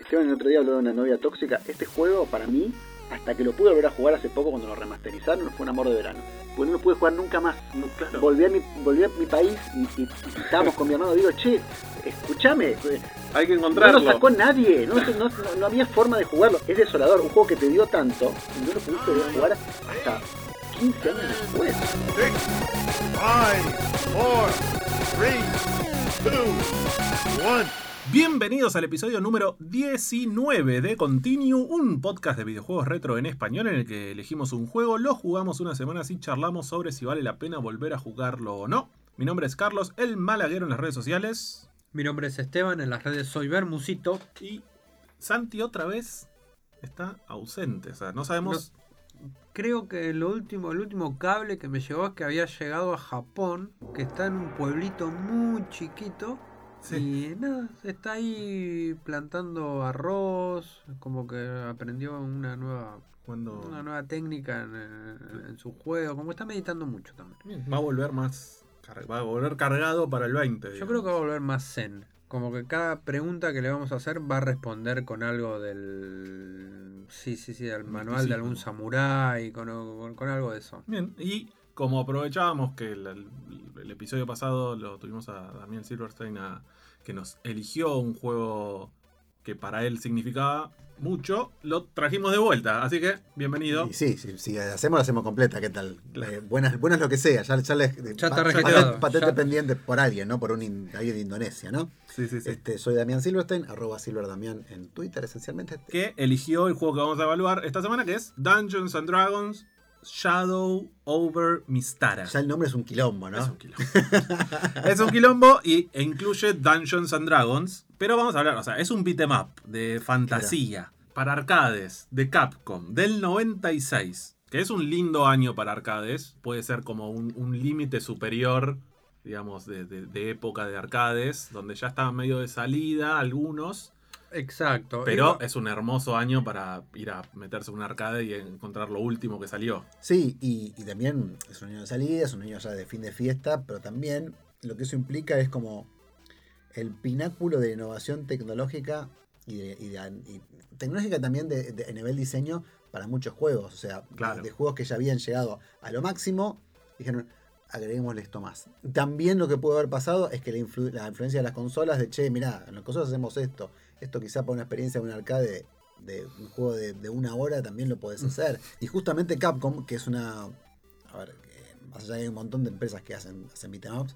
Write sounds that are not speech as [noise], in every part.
Esteban el otro día habló de una novia tóxica. Este juego, para mí, hasta que lo pude volver a jugar hace poco cuando lo remasterizaron, fue un amor de verano. Porque no lo pude jugar nunca más. Volví, a mi, volví a mi país y, y- y estábamos con mi hermano. Digo, che, escúchame. Hay que No encontrarlo. lo sacó nadie. No, no- no- no había forma de jugarlo. Es desolador. Un juego que te dio tanto y no lo pudiste volver a jugar hasta 15 años después. Five, four, three, two, one. Bienvenidos al episodio número 19 de Continue, un podcast de videojuegos retro en español en el que elegimos un juego, lo jugamos una semana y charlamos sobre si vale la pena volver a jugarlo o no. Mi nombre es Carlos, el malaguero en las redes sociales. Mi nombre es Esteban, en las redes soy Bermusito. Y Santi otra vez está ausente, o sea, no sabemos... Creo que lo último, el último cable que me llegó es que había llegado a Japón, que está en un pueblito muy chiquito. Sí. Y nada, está ahí plantando arroz, como que aprendió una nueva, Cuando... una nueva técnica en, su juego, como está meditando mucho también. Bien, Va a volver más... Va a volver cargado para el 20. Yo creo que va a volver más zen. Como que cada pregunta que le vamos a hacer va a responder con algo del. Sí, sí, sí, del manual de algún samurái, con, con- con algo de eso. Bien, y como aprovechábamos que el, el- episodio pasado lo tuvimos a Damián Silverstein a- que nos eligió un juego que para él significaba mucho, lo trajimos de vuelta. Así que, bienvenido. Y sí, sí, si hacemos, la hacemos completa, ¿qué tal? Eh, buenas, buenas lo que sea, ya, ya, les- Ya está pa- patente, patente ya. pendiente por alguien, ¿no? Por un in- alguien de Indonesia, ¿no? Sí, sí, sí. Este, soy Damián Silverstein, arroba silverdamián en Twitter esencialmente. Que eligió el juego que vamos a evaluar esta semana, que es Dungeons and Dragons Shadow over Mistara. Ya el nombre es un quilombo, ¿no? Es un quilombo. [laughs] es un quilombo y e incluye Dungeons and Dragons. Pero vamos a hablar, o sea, es un beat'em up de fantasía para arcades de Capcom del 96. Que es un lindo año para arcades. Puede ser como un, un límite superior, digamos, de, de- de época de arcades. Donde ya estaban medio de salida algunos. Exacto. Pero Y- es un hermoso año para ir a meterse en un arcade y encontrar lo último que salió. Sí, y, y también es un año de salida, es un año ya de fin de fiesta, pero también lo que eso implica es como el pináculo de innovación tecnológica y, de- y de- y tecnológica también de, nivel diseño para muchos juegos. O sea, Claro. de, juegos que ya habían llegado a lo máximo, dijeron, agreguémosle esto más. También lo que puede haber pasado es que la, influ- la influencia de las consolas de, che, mirá, en las consolas hacemos esto, esto quizá para una experiencia de un arcade de un juego de, de una hora también lo podés hacer. Y justamente Capcom, que es una... A ver, más allá hay un montón de empresas que hacen, hacen beat'em ups,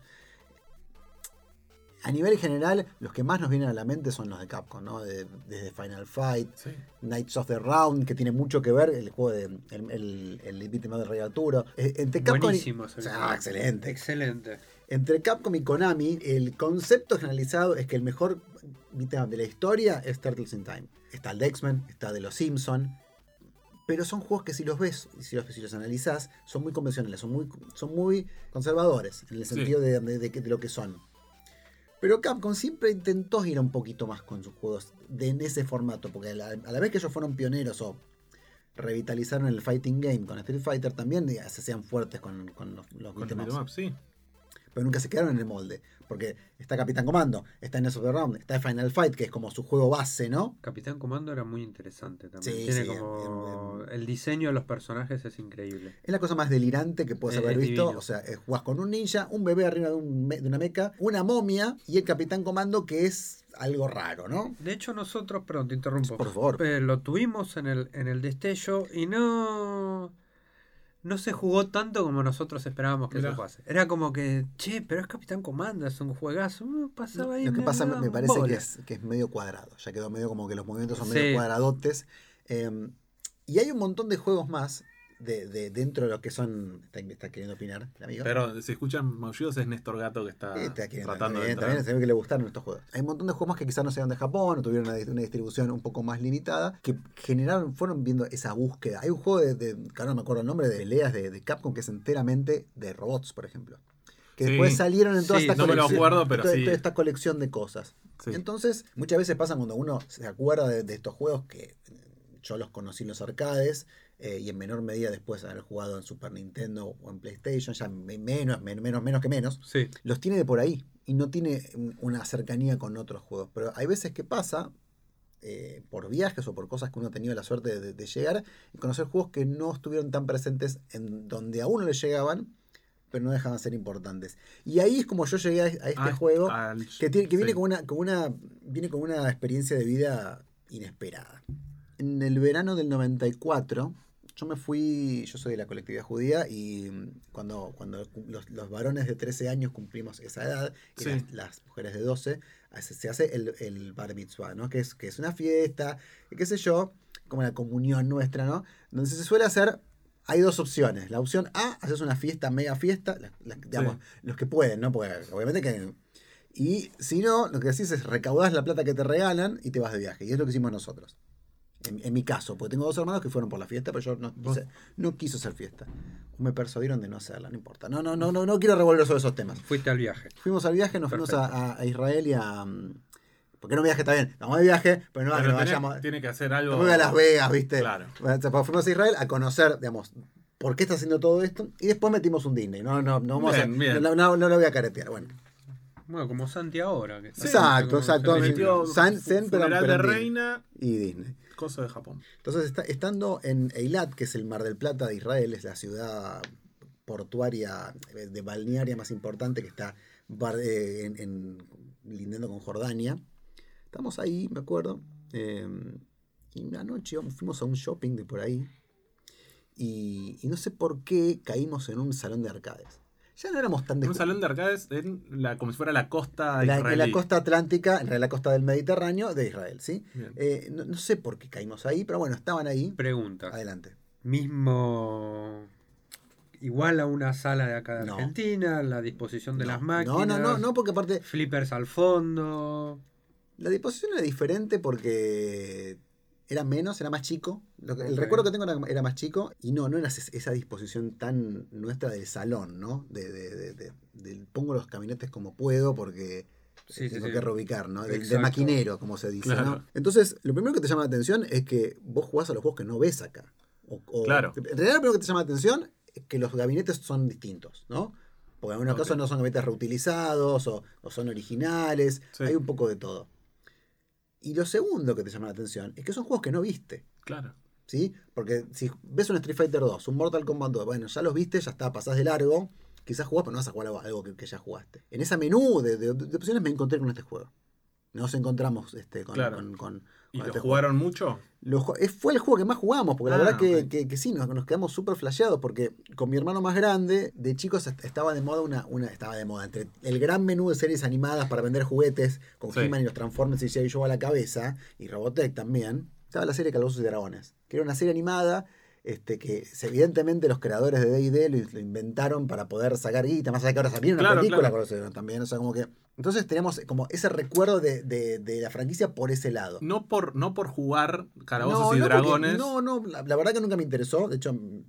a nivel general, los que más nos vienen a la mente son los de Capcom, ¿no? De- desde Final Fight, Sí. Knights of the Round, que tiene mucho que ver el juego de el, el, el beat'em up de Rey Arturo. Eh, entre Capcom Buenísimo ese O sea, video. excelente. Excelente. Entre Capcom y Konami, el concepto generalizado es que el mejor up de la historia es Turtles in Time. Está el de X-Men, está de los Simpson, pero son juegos que si los ves y si los, si los analizás, son muy convencionales, son muy, son muy conservadores en el sentido de, de- de- de lo que son. Pero Capcom siempre intentó ir un poquito más con sus juegos de, en ese formato, porque a la, a la vez que ellos fueron pioneros o revitalizaron el fighting game con Street Fighter, también se hacían fuertes con, con los, los Con beat'em ups sí. Pero nunca se quedaron en el molde. Porque está Capitán Comando, está Ness of the Round, está Final Fight, que es como su juego base, ¿no? Capitán Comando era muy interesante también. Sí, Tiene sí, como. El diseño de los personajes es increíble. Es la cosa más delirante que puedes Es- haber es visto. divino. O sea, jugás con un ninja, un bebé arriba de, un me- de una meca, una momia y el Capitán Comando, que es algo raro, ¿no? De hecho, nosotros, perdón, te interrumpo. Por favor. Eh, lo tuvimos en el, en el destello y no. No se jugó tanto como nosotros esperábamos que Mirá. se jugase. Era como que, che, pero es Capitán Comando, es un juegazo. Uh, pasaba ahí. Lo que pasa me parece que es, que es medio cuadrado. Ya quedó medio como que los movimientos son Sí. medio cuadradotes. Eh, y hay un montón de juegos más de, de- dentro de lo que son. Está, está queriendo opinar el amigo. Pero si escuchan maullidos es Néstor Gato que está tratando de también, entrar. también se ve que le gustaron estos juegos. Hay un montón de juegos más que quizás no sean de Japón o tuvieron una, una distribución un poco más limitada, que generaron, fueron viendo esa búsqueda. Hay un juego de, de- que ahora no me acuerdo el nombre, de peleas de, de Capcom que es enteramente de robots, por ejemplo. Que Sí. después salieron en toda Sí, esta no me lo colección. acuerdo, pero toda, sí. toda esta colección de cosas. Entonces, muchas veces pasa cuando uno se acuerda de, de estos juegos que yo los conocí en los arcades eh, y en menor medida después de haber jugado en Super Nintendo o en PlayStation, ya me- menos, men- menos, menos que menos Sí. los tiene de por ahí y no tiene un- una cercanía con otros juegos. Pero hay veces que pasa, eh, por viajes o por cosas que uno ha tenido la suerte de, de llegar y conocer juegos que no estuvieron tan presentes en donde a uno le llegaban, pero no dejaban de ser importantes. Y ahí es como yo llegué a, a este Ah, juego al- que, tiene- que viene, con una, con una, viene con una experiencia de vida inesperada. En el verano del 94, yo me fui, yo soy de la colectividad judía y mm, cuando, cuando los, los varones de 13 años cumplimos esa edad y Sí. las, las mujeres de 12, hace- se hace el, el bar mitzvah, ¿no? Que es, que es una fiesta, y qué sé yo, como la comunión nuestra, ¿no? Entonces se suele hacer, hay dos opciones. La opción A, haces una fiesta, mega fiesta, la- la- digamos, los que pueden, ¿no? Porque obviamente que... Y si no, lo que decís es recaudás la plata que te regalan y te vas de viaje. Y es lo que hicimos nosotros. En, en mi caso, porque tengo dos hermanos que fueron por la fiesta, pero yo no, quise- no quiso hacer fiesta. Me persuadieron de no hacerla, no importa. No, no, no, no, no quiero revolver sobre esos temas. Fuiste al viaje. Fuimos al viaje, nos fuimos a, a- Israel y a. mm, ¿Por qué no viaje? Está bien, vamos de viaje, pero no, Pero que no tiene, vayamos. tiene que hacer algo. fuimos a Las Vegas, ¿viste? Claro. Fuimos a Israel a conocer, digamos, por qué está haciendo todo esto. Y después metimos un Disney. No, no, no, vamos a- bien. no, no, no lo voy a caretear. Bueno, Bueno, como Santi ahora. Que Exacto, exacto. se. Metió San- Zen, pero- de reina, y Disney. Entonces, está- estando en Eilat, que es el Mar del Plata de Israel, es la ciudad portuaria, eh, de balnearia más importante que está eh, en, lindando con Jordania. Estamos ahí, me acuerdo. eh, y una noche fuimos a un shopping de por ahí. Y no sé por qué caímos en un salón de arcades. Ya no éramos tan de Un salón de arcades en la, como si fuera la costa la, en israelí. la costa atlántica, en realidad la costa del Mediterráneo de Israel, ¿sí? Eh, no, no sé por qué caímos ahí, pero bueno, estaban ahí. Preguntas. Adelante. Mismo. Igual a una sala de acá de No. Argentina, la disposición de No, las máquinas. No, no, no, no, porque aparte Flippers al fondo. la disposición era diferente porque era menos, era más chico. Lo que- El recuerdo que tengo era, era más chico y no, no era es- esa disposición tan nuestra del salón, ¿no? De, de- de- de- pongo los cabinetes como puedo porque Sí, sí, tengo sí. que reubicar, ¿no? Del, del maquinero, como se dice, Claro. ¿no? Entonces, lo primero que te llama la atención es que vos jugás a los juegos que no ves acá. O- o- Claro. En realidad, lo primero que te llama la atención es que los gabinetes son distintos, ¿no? Porque en algunos casos no son gabinetes reutilizados o, o son originales. Sí. Hay un poco de todo. Y lo segundo que te llama la atención es que son juegos que no viste. Claro. ¿sí? Porque si ves un Street Fighter 2, un Mortal Kombat 2, bueno, ya los viste, ya está, pasás de largo, quizás jugás, pero no vas a jugar algo, que, que ya jugaste. En esa menú de, de- de opciones me encontré con este juego. Nos encontramos este, con, Claro. con- con- ¿Y lo jugaron mucho? lo fue el juego que más jugamos, porque la Ah, verdad que, que- que sí, nos, nos quedamos súper flasheados, porque con mi hermano más grande, de chicos est- estaba de moda una, una, estaba de moda, entre el gran menú de series animadas para vender juguetes, con Sí. He-Man y los Transformers y G.I. Joe a la cabeza, y Robotech también, estaba la serie Calabozos y Dragones, que era una serie animada, este, que evidentemente los creadores de D&D lo, lo inventaron para poder sacar guita, más allá que ahora salió una Claro, película claro. También, o sea, como que... Entonces tenemos como ese recuerdo de, de- de la franquicia por ese lado. No por, no por jugar calabozos y no, porque- dragones. no, no, la, la verdad que nunca me interesó. De hecho, m-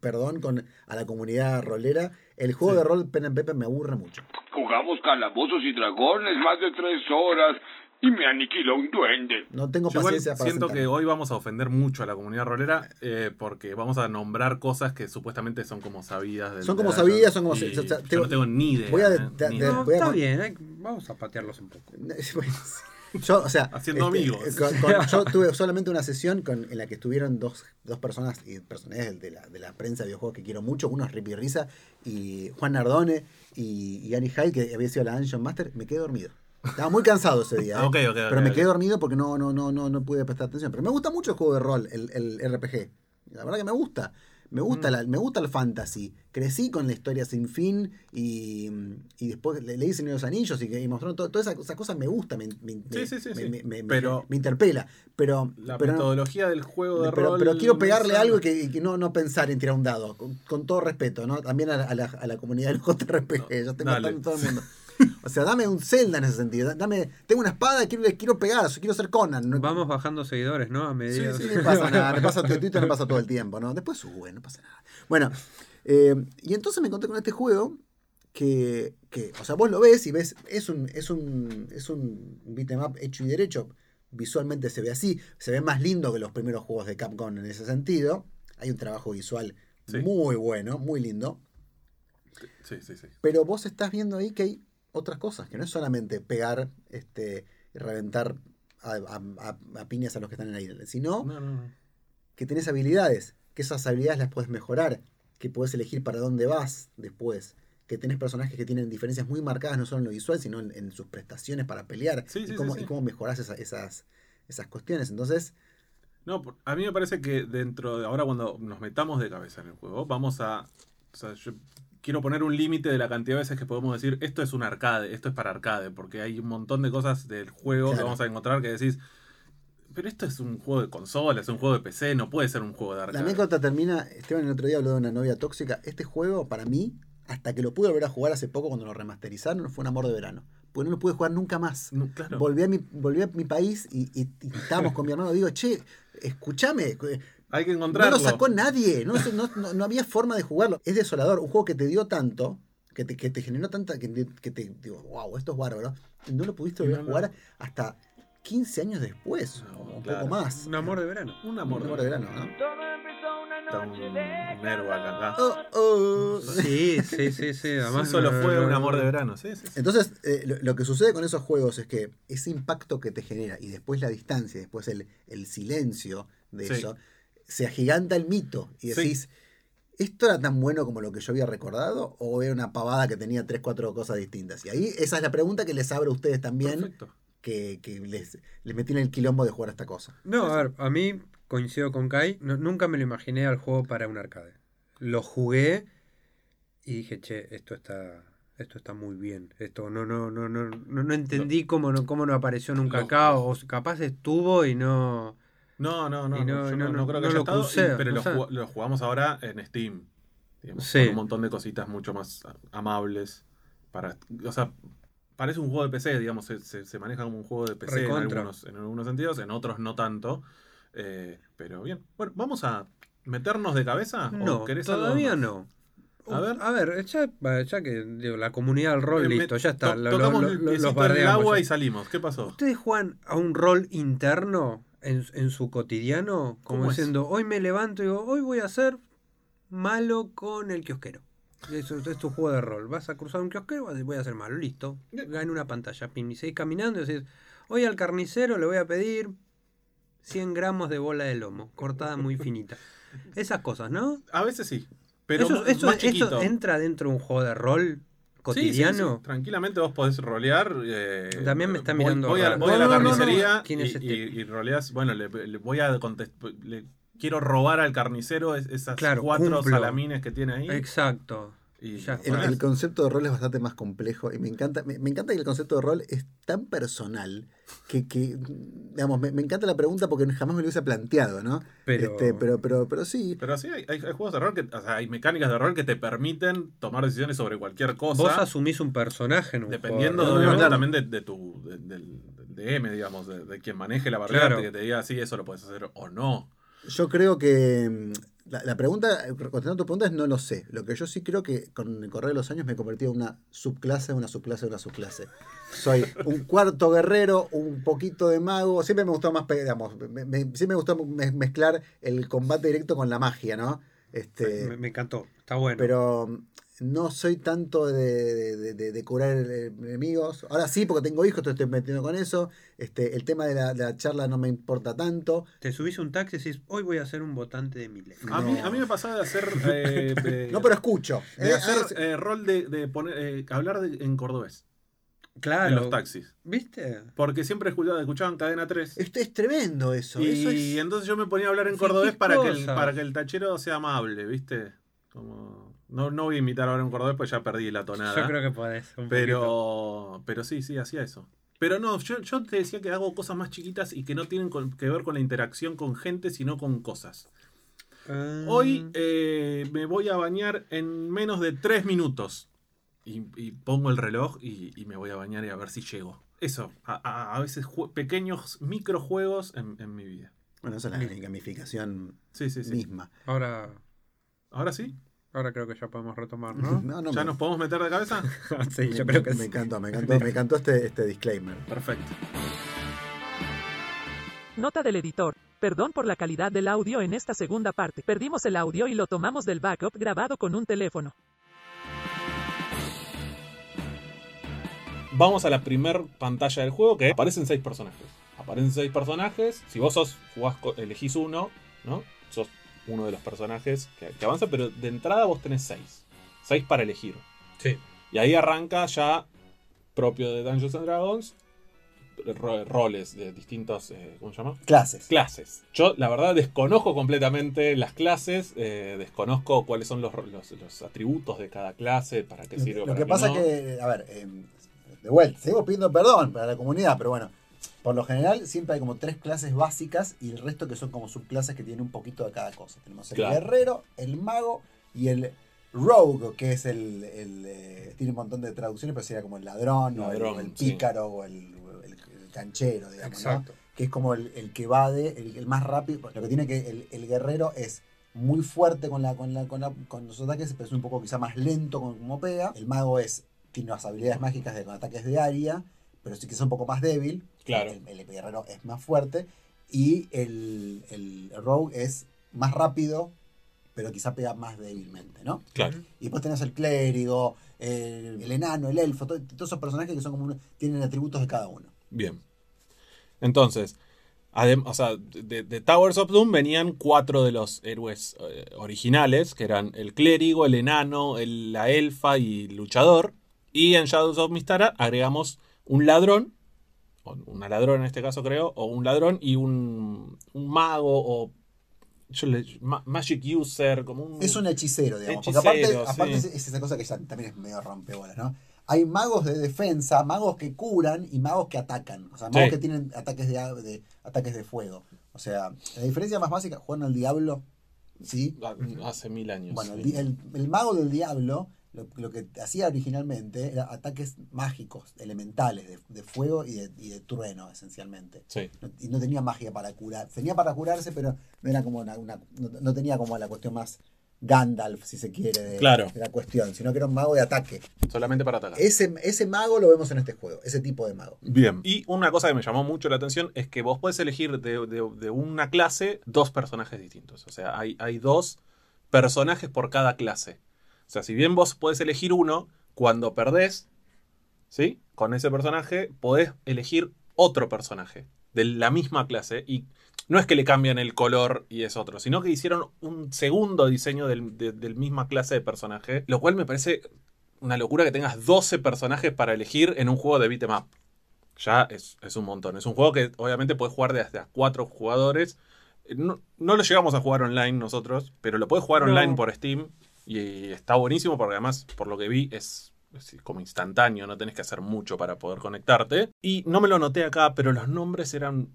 perdón con a la comunidad rolera. El juego Sí. de rol Pen and Pepe me aburre mucho. Jugamos calabozos y dragones más de tres horas y me aniquiló un duende. No tengo Yo igual paciencia para siento sentarme. que hoy vamos a ofender mucho a la comunidad rolera eh, porque vamos a nombrar cosas que supuestamente son como sabidas. del- Son como de la- sabidas, son como- o sea, yo no tengo ni idea. voy a de- eh, de- ni de- idea. No, voy a está bien, hay- vamos a patearlos un poco. [laughs] Yo, o sea, este, Haciendo amigos. con- con- [laughs] yo tuve solamente una sesión con, en la que estuvieron dos, dos personas y personajes de la, de la prensa de videojuegos que quiero mucho. Uno es Rippy Risa y Juan Nardone y, y Annie Hyde, que había sido la Dungeon Master. Me quedé dormido. Estaba muy cansado ese día. ¿eh? ok, ok, ok, pero me quedé dormido porque no, no, no, no, no pude prestar atención. Pero me gusta mucho el juego de rol, el, el RPG. La verdad que me gusta. Me Mm. gusta, la, me gusta el fantasy. Crecí con la historia sin fin y, y después le, leí Señor de los Anillos y, y mostraron todas esas cosas me gusta, me, me- Sí, sí, sí, me- Pero- me interpela. Pero, La pero, metodología del juego de pero, rol. pero quiero pegarle algo y que, que no, no pensar en tirar un dado. Con, con todo respeto, ¿no? También a la, a la- a la comunidad del JRPG. Yo estoy Dale. matando a todo el mundo. [laughs] [laughs] O sea, dame un Zelda en ese sentido. Dame, tengo una espada y quiero, quiero pegar. Quiero ser Conan. ¿no? Vamos bajando seguidores, ¿no? A medida. Sí, no pasa [laughs] nada, me pasa Twitter, me pasa todo el tiempo, ¿no? Después sube, no pasa nada. Bueno, eh, y entonces me encontré con este juego que, que, o sea, vos lo ves y ves, es un, es un, es un beat'em up hecho y derecho, visualmente se ve así, se ve más lindo que los primeros juegos de Capcom en ese sentido, hay un trabajo visual Sí. muy bueno, muy lindo, Sí, sí, sí. pero vos estás viendo ahí que hay otras cosas, que no es solamente pegar este, y reventar a, a- a- a piñas a los que están ahí, sino No, no, no. que tenés habilidades, que esas habilidades las puedes mejorar, que puedes elegir para dónde vas después, que tenés personajes que tienen diferencias muy marcadas no solo en lo visual, sino en, en sus prestaciones para pelear Sí, y, sí, cómo, sí, y cómo mejorás esa- esas, esas cuestiones. Entonces, No, a mí me parece que dentro de ahora cuando nos metamos de cabeza en el juego, vamos a... O sea, yo quiero poner un límite de la cantidad de veces que podemos decir, esto es un arcade, esto es para arcade, porque hay un montón de cosas del juego que vamos a encontrar que decís, pero esto es un juego de consola, es un juego de PC, no puede ser un juego de la arcade. anécdota termina, Esteban el otro día habló de una novia tóxica, este juego para mí, hasta que lo pude volver a jugar hace poco cuando lo remasterizaron, fue un amor de verano, porque no lo pude jugar nunca más. No, claro. Volví a mi, volví a mi país y, y- y estábamos con mi hermano. Digo, che, escúchame, Hay que no lo sacó nadie, no, no, no- no había forma de jugarlo. Es desolador, un juego que te dio tanto, que te, que te generó tanta, que te, que te digo, wow, esto es bárbaro. No lo pudiste volver No, a no. jugar hasta 15 años después, No, o un claro. poco más. Un amor de verano. Un Un amor, amor de verano, ¿no? Está un, un Airwag acá. Oh, oh. [laughs] Sí, sí, sí, sí. Además, Sí, solo fue no, un no, amor de no. verano, sí, sí. sí. Entonces, eh, lo, lo que sucede con esos juegos es que ese impacto que te genera y después la distancia, y después el, el silencio de Sí. eso, se agiganta el mito y Sí. decís, ¿esto era tan bueno como lo que yo había recordado o era una pavada que tenía tres, cuatro cosas distintas? Y ahí esa es la pregunta que les abro a ustedes también, Perfecto. que, que les, les metí en el quilombo de jugar a esta cosa. No, a ver, a mí coincido con Kai. no- nunca me lo imaginé al juego para un arcade. Lo jugué y dije, che, esto está. Esto está muy bien. Esto no, no, no, no, no, no entendí cómo no, cómo no apareció nunca acá. O capaz estuvo y no. No, no, no, no- no, yo no- creo que haya lo estado, crucé, y- pero o lo, jug- lo jugamos ahora en Steam. digamos, Sí. Con un montón de cositas mucho más amables. Para, o sea, parece un juego de PC, digamos, se, se- se maneja como un juego de PC en algunos, en algunos sentidos, en otros no tanto. eh, pero bien. Bueno, vamos a meternos de cabeza. ¿O No, querés algo todavía no. A ver. A ver, ya, ya que digo, la comunidad del rol, Eh, me- listo, ya está. to- lo- lo- tocamos lo- el lo- los el agua ya. y salimos. ¿Qué pasó? ¿Ustedes juegan a un rol interno en, en su cotidiano? Como ¿Cómo es? diciendo, hoy me levanto y digo, hoy voy a ser malo con el kiosquero. Eso es tu juego de rol. Vas a cruzar un kiosquero, voy a ser malo, listo. Gana una pantalla, pim, y seguís caminando y decís, hoy al carnicero le voy a pedir 100 gramos de bola de lomo, cortada muy [laughs] finita. Esas cosas, ¿no? A veces sí. Pero eso, más, eso- más eso chiquito. entra dentro de un juego de rol Sí, cotidiano. sí, Tranquilamente vos podés rolear. eh, También me está mirando Voy, a, voy a la no, no, carnicería ¿Quién y, es este? y- y roleás. Bueno, le, le voy a contestar. Quiero robar al carnicero es- esas Claro, cuatro cumplo. salamines que tiene ahí. Exacto. Y Ya El, concepto de rol es bastante más complejo y me encanta, me, me encanta que el concepto de rol es tan personal que, que, digamos, me, me encanta la pregunta porque jamás me lo hubiese planteado, ¿no? Pero- Este, pero, pero, pero sí, Pero sí, hay, juegos de rol, que, o sea, hay mecánicas de rol que te permiten tomar decisiones sobre cualquier cosa. Vos asumís un personaje en un Dependiendo juego de también de, de tu de- del, del DM, digamos, de, de quien maneje la barrera, Claro. que te diga, sí, eso lo puedes hacer o no. Yo creo que la, la pregunta, contestando tu pregunta, es no lo sé. Lo que yo sí creo que con el correr de los años me he convertido en una subclase, una subclase, una subclase. Soy un cuarto guerrero, un poquito de mago. Siempre me gustó más, digamos, me, me- siempre me gustó me- mezclar el combate directo con la magia, ¿no? Este, Me, me encantó, está bueno. pero no soy tanto de, de- de- de curar enemigos. Ahora sí, porque tengo hijos, entonces estoy metiendo con eso. Este, el tema de la, de la charla no me importa tanto. Te subís un taxi y decís, hoy voy a ser un votante de Milei. A, mí, No. a mí me pasaba de hacer. [laughs] eh, de- No, pero escucho. de Eh, hacer ah, eh, rol de, de poner, eh, hablar de- en cordobés Claro. en los taxis. ¿Viste? Porque siempre escuchaba, escuchaban Cadena 3. Esto es tremendo eso. Y eso es- entonces yo me ponía a hablar en cordobés para que, el, para que el tachero sea amable, ¿viste? Como, no, no voy a imitar ahora en cordobés, pues ya perdí la tonada. Yo creo que podés. un poquito. Pero, pero sí, sí, hacía eso. Pero no, yo, yo te decía que hago cosas más chiquitas y que no tienen con- que ver con la interacción con gente, sino con cosas. Ah, Hoy eh, me voy a bañar en menos de tres minutos. Y, y pongo el reloj y, y me voy a bañar y a ver si llego. Eso, a, a- a veces pequeños microjuegos en, en mi vida. Bueno, esa es la gamificación Sí, sí, sí. misma. ahora, Ahora sí, ahora creo que ya podemos retomar, [laughs] ¿no? No, no, ¿ya me- nos podemos meter de cabeza? [laughs] sí, me, yo creo que me sí. encantó, me [laughs] encantó, me encantó este, este disclaimer. Perfecto. Nota del editor. Perdón por la calidad del audio en esta segunda parte. Perdimos el audio y lo tomamos del backup grabado con un teléfono. Vamos a la primer pantalla del juego que aparecen seis personajes. aparecen seis personajes. Si vos sos, jugás elegís uno, ¿no? Sos uno de los personajes que, que avanza, pero de entrada vos tenés seis. Seis para elegir. Sí. Y ahí arranca ya propio de Dungeons and Dragons ro- roles de distintos, eh, ¿cómo se llama? Clases. Clases. Yo, la verdad, desconozco completamente las clases, eh, desconozco cuáles son los, los, los atributos de cada clase, para qué sirve. lo para que pasa no. que, a ver, eh, de vuelta, seguimos pidiendo perdón para la comunidad, pero bueno, por lo general siempre hay como tres clases básicas y el resto que son como subclases que tienen un poquito de cada cosa. Tenemos el Claro. guerrero, el mago y el rogue, que es el, el, eh, tiene un montón de traducciones, pero sería como el ladrón, o el- Ladrón, o el, pícaro o el, el- el canchero, digamos, ¿no? Exacto. que es como el, el que va de, el, el más rápido. Lo que tiene que el, el guerrero es muy fuerte con, la, con, la, con, la- con los ataques, pero es un poco quizá más lento con cómo pega. El mago es tiene unas habilidades mágicas de con ataques de área, pero sí que es un poco más débil. Claro. El, el guerrero es más fuerte. Y el, el rogue es más rápido, pero quizá pega más débilmente, ¿no? Claro. Y después tenés el clérigo, el, el enano, el elfo, todo- todos esos personajes que son como tienen atributos de cada uno. Bien. Entonces, o sea, de, de Towers of Doom venían cuatro de los héroes eh, originales, que eran el clérigo, el enano, el- la elfa y el luchador. Y en Shadows of Mistara agregamos un ladrón, o una ladrona en este caso creo, o un ladrón y un, un mago o yo le- ma- magic user, como un... Es un hechicero, digamos. porque aparte, aparte sí. es es esa cosa que ya también es medio rompebolas, ¿no? Hay magos de defensa, magos que curan y magos que atacan. O sea, magos Sí. que tienen ataques de, de- ataques de fuego. O sea, la diferencia más básica, juegan al diablo, ¿sí? Hace mil años. Bueno, el, sí. el- el mago del diablo lo, lo que hacía originalmente era ataques mágicos, elementales, de, de fuego y de, y de trueno, esencialmente. Sí. No- y no tenía magia para curar. Tenía para curarse, pero no era como una, una- no, no tenía como la cuestión más Gandalf, si se quiere, de, Claro. de la cuestión, sino que era un mago de ataque. Solamente para atacar. Ese, ese mago lo vemos en este juego, ese tipo de mago. Bien. Y una cosa que me llamó mucho la atención es que vos podés elegir de, de- de una clase dos personajes distintos. O sea, hay, hay dos personajes por cada clase. O sea, si bien vos podés elegir uno, cuando perdés, ¿sí? Con ese personaje, podés elegir otro personaje de la misma clase. Y no es que le cambian el color y es otro, sino que hicieron un segundo diseño del, de- del misma clase de personaje. Lo cual me parece una locura que tengas 12 personajes para elegir en un juego de beat'em up. Ya es, es un montón. Es un juego que obviamente puedes jugar de hasta cuatro jugadores. No, no lo llegamos a jugar online nosotros, pero lo puedes jugar No. online por Steam. Y está buenísimo porque además, por lo que vi, es, es como instantáneo. No tenés que hacer mucho para poder conectarte. Y no me lo noté acá, pero los nombres eran...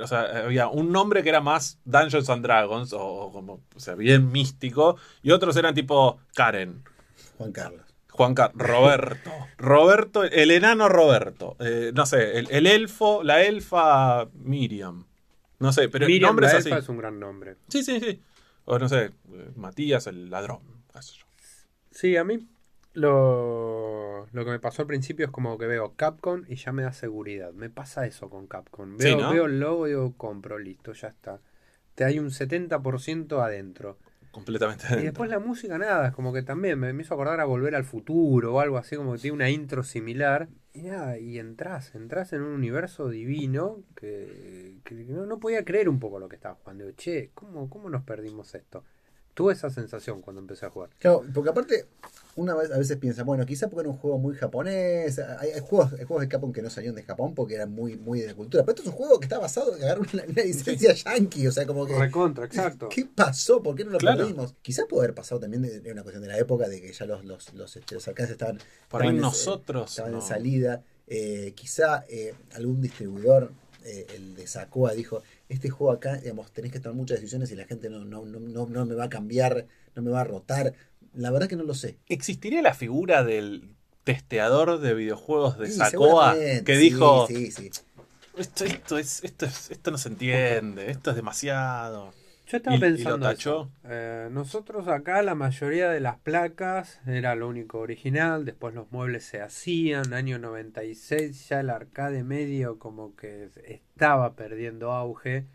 O sea, había un nombre que era más Dungeons and Dragons, o, o como, o sea, bien místico. Y otros eran tipo Karen. Juan Carlos. Juan Carlos, Roberto. [laughs] Roberto, el enano Roberto. Eh, no sé, el, el elfo, la elfa Miriam. No sé, pero Miriam nombres la así. elfa es un gran nombre. Sí, sí, sí. O no sé, Matías el ladrón. Sí, a mí lo, lo que me pasó al principio es como que veo Capcom y ya me da seguridad. Me pasa eso con Capcom. Sí, Veo, ¿no? veo el logo y digo, compro, listo, ya está. Te hay un 70% adentro. Completamente. Y después la música nada, es como que también me, me hizo acordar a Volver al Futuro o algo así, como que tiene una intro similar. Y nada, y entras, entras en un universo divino que, que no, no podía creer un poco lo que estaba jugando. Digo, che, ¿cómo, ¿cómo nos perdimos esto? Tuve esa sensación cuando empecé a jugar. Claro, porque aparte, una vez a veces piensa, bueno, quizá porque era un juego muy japonés. Hay, hay juegos, hay juegos de Capcom que no salieron de Japón porque eran muy, muy de la cultura. Pero esto es un juego que está basado en agarrar una, una licencia yankee. O sea, como que. Recontra, [laughs] exacto. ¿Qué pasó? ¿Por qué no lo Claro. perdimos? Quizá puede haber pasado también de, de una cuestión de la época, de que ya los, los, los, este, los alcances estaban, Por ahí en- nosotros. estaban no. en salida. Eh, quizá eh, algún distribuidor, eh, el de Sacoa, dijo, este juego acá, digamos, tenés que tomar muchas decisiones y la gente no, no, no, no, no me va a cambiar, no me va a rotar. La verdad que no lo sé. ¿Existiría la figura del testeador de videojuegos de Sí, Sacoa que dijo Sí, sí. esto, esto es, esto es, esto no se entiende, esto es demasiado. Yo estaba Y- y lo pensando. tachó. Eh, nosotros acá la mayoría de las placas era lo único original, después los muebles se hacían, año 96 ya el arcade medio como que estaba perdiendo auge.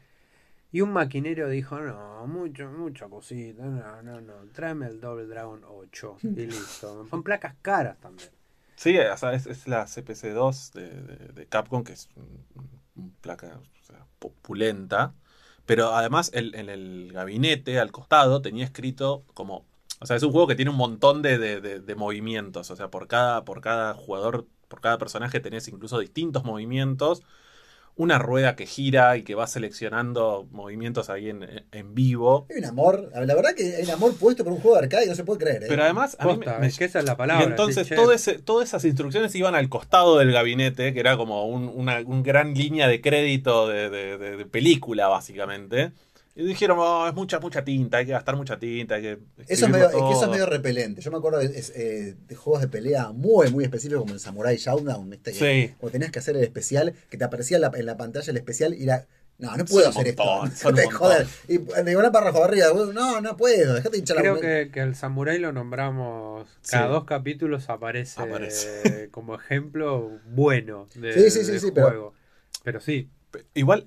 Y un maquinero dijo, no, mucho, mucha cosita, no, no, no, tráeme el Double Dragon 8 y listo. Son placas caras también. Sí, o sea, es, es la CPC2 de, de- de Capcom, que es un placa o sea, populenta. Pero además el- en el gabinete, al costado, tenía escrito como. O sea, es un juego que tiene un montón de, de- de- movimientos. O sea, por cada, por cada jugador, por cada personaje tenés incluso distintos movimientos. Una rueda que gira y que va seleccionando movimientos ahí en, en vivo. Hay un amor, la verdad que hay un amor puesto por un juego de arcade y no se puede creer. ¿eh? Pero además, a mí me- es que esa es la palabra. y entonces todo ese- todas esas instrucciones iban al costado del gabinete, que era como un- una un gran línea de crédito de, de- de- de película, básicamente. Y dijeron, "Oh, es mucha, mucha tinta, hay que gastar mucha tinta, hay que. Eso es, medio, es que eso es todo". medio repelente. Yo me acuerdo de, eh, de juegos de pelea muy, muy específicos como el Samurai Showdown. Sí. Cuando tenías que hacer el especial, que te aparecía en la, en la pantalla el especial y era. No, no puedo Son hacer montón, [laughs] esto. Te joder. Y de una párrafo arriba, no, no puedo, dejate hinchar la Creo que, que el Samurai lo nombramos. Cada Sí. dos capítulos aparece, Aparece. [laughs] como ejemplo bueno de, Sí, sí, sí, sí, pero- juego. Pero sí, Igual,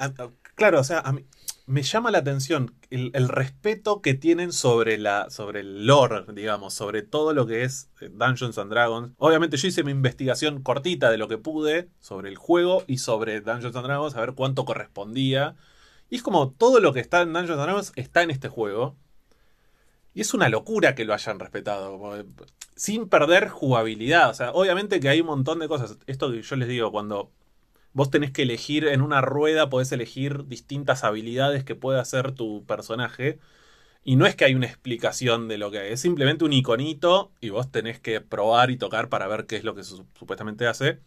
claro, o sea, a mí me llama la atención el, respeto que tienen sobre la sobre el lore, digamos, sobre todo lo que es eh, Dungeons and Dragons. Obviamente yo hice mi investigación cortita de lo que pude sobre el juego y sobre Dungeons and Dragons, a ver cuánto correspondía. Y es como todo lo que está en Dungeons and Dragons está en este juego. Y es una locura que lo hayan respetado. eh, Sin perder jugabilidad. O sea, obviamente que hay un montón de cosas. Esto que yo les digo, cuando vos tenés que elegir en una rueda, podés elegir distintas habilidades que puede hacer tu personaje. Y no es que hay una explicación de lo que hay, es simplemente un iconito y vos tenés que probar y tocar para ver qué es lo que su- supuestamente hace.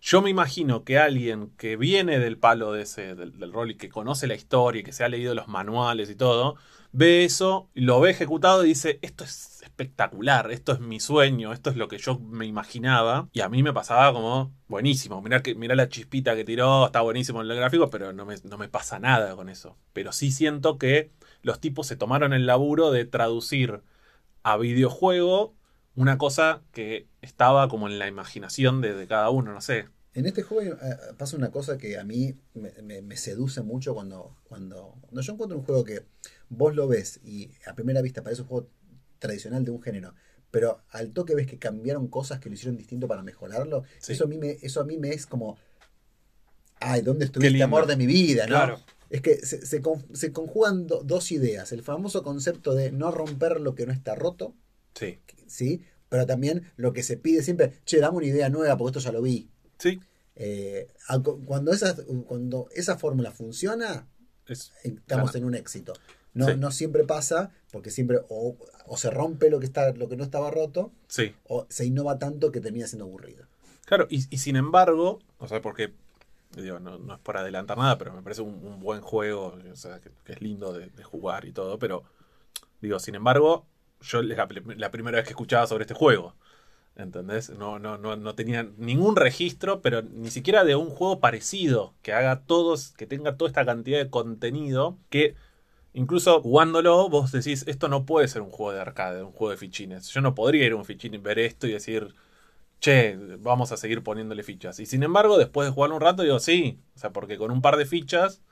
Yo me imagino que alguien que viene del palo de ese, del, del rol y que conoce la historia y que se ha leído los manuales y todo, ve eso, lo ve ejecutado y dice, esto es espectacular, esto es mi sueño, esto es lo que yo me imaginaba. Y a mí me pasaba como, buenísimo, mirá, que, mirá la chispita que tiró, está buenísimo en el gráfico, pero no me, no me pasa nada con eso. Pero sí siento que los tipos se tomaron el laburo de traducir a videojuego una cosa que estaba como en la imaginación de, cada uno, no sé. En este juego eh, pasa una cosa que a mí me, me- me seduce mucho cuando, cuando, cuando yo encuentro un juego que vos lo ves y a primera vista parece un juego tradicional de un género, pero al toque ves que cambiaron cosas que lo hicieron distinto para mejorarlo, Sí. eso, a mí me, eso a mí me es como, ay, ¿dónde estuviste, lindo. amor de mi vida? ¿no? Claro. Es que se, se con- se conjugan do- dos ideas, el famoso concepto de no romper lo que no está roto, Sí. ¿sí? Pero también lo que se pide siempre, che, dame una idea nueva porque esto ya lo vi. Sí. Eh, cuando, esa, cuando esa fórmula funciona, Es, estamos Claro. en un éxito. No, Sí. no siempre pasa, porque siempre o, o se rompe lo que, está, lo que no estaba roto, sí. o se innova tanto que termina siendo aburrido. Claro, y, y sin embargo, o sea, porque digo, no, no es por adelantar nada, pero me parece un, un buen juego, o sea, que, que es lindo de, de jugar y todo, pero digo, sin embargo, yo es la, la primera vez que escuchaba sobre este juego. ¿Entendés? No, no, no, no tenía ningún registro, pero ni siquiera de un juego parecido, que haga todos, que tenga toda esta cantidad de contenido, que incluso jugándolo, vos decís, esto no puede ser un juego de arcade, un juego de fichines. Yo no podría ir a un fichín y ver esto y decir, che, vamos a seguir poniéndole fichas. Y sin embargo, después de jugar un rato, digo, sí, o sea, porque con un par de fichas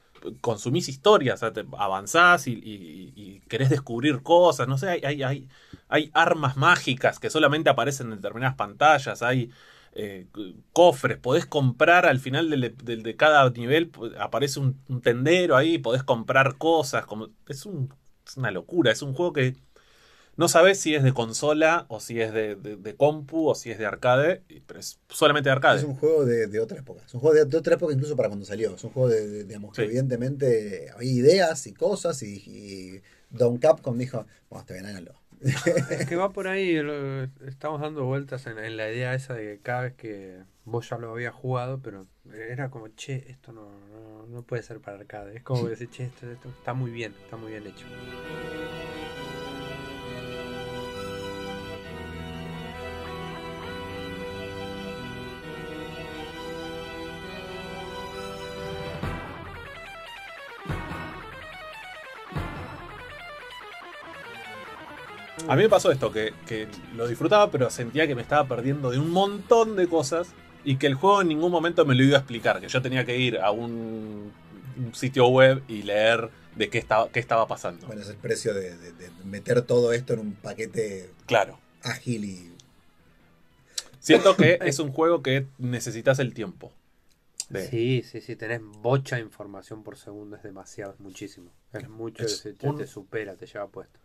consumís historias, o sea, avanzás y, y- y querés descubrir cosas, no sé, hay, hay, hay, hay armas mágicas que solamente aparecen en determinadas pantallas, hay eh, cofres, podés comprar al final del- de, cada nivel, aparece un, un tendero ahí, podés comprar cosas, como, es, un, es una locura, es un juego que no sabes si es de consola o si es de, de- de compu o si es de arcade, pero es solamente de arcade. Es un juego de, de otra época. Es un juego de, de otra época incluso para cuando salió. Es un juego de, de- digamos, que evidentemente había ideas y cosas y, y Don Capcom dijo, bien, háganlo. Es que va por ahí, estamos dando vueltas en, en la idea esa de que cada vez que vos ya lo habías jugado, pero era como, che, esto no, no, no puede ser para arcade. Es como decir, che, esto, esto está muy bien, está muy bien hecho. A mí me pasó esto, que, que lo disfrutaba, pero sentía que me estaba perdiendo de un montón de cosas y que el juego en ningún momento me lo iba a explicar, que yo tenía que ir a un, un sitio web y leer de qué estaba, qué estaba pasando. Bueno, es el precio de, de- de meter todo esto en un paquete Claro. ágil y... Siento que [laughs] es un juego que necesitas el tiempo. de- Sí, sí, sí, tenés bocha información por segundo, es demasiado, es muchísimo. Es mucho, Es se- te, un- te supera, te lleva puesto.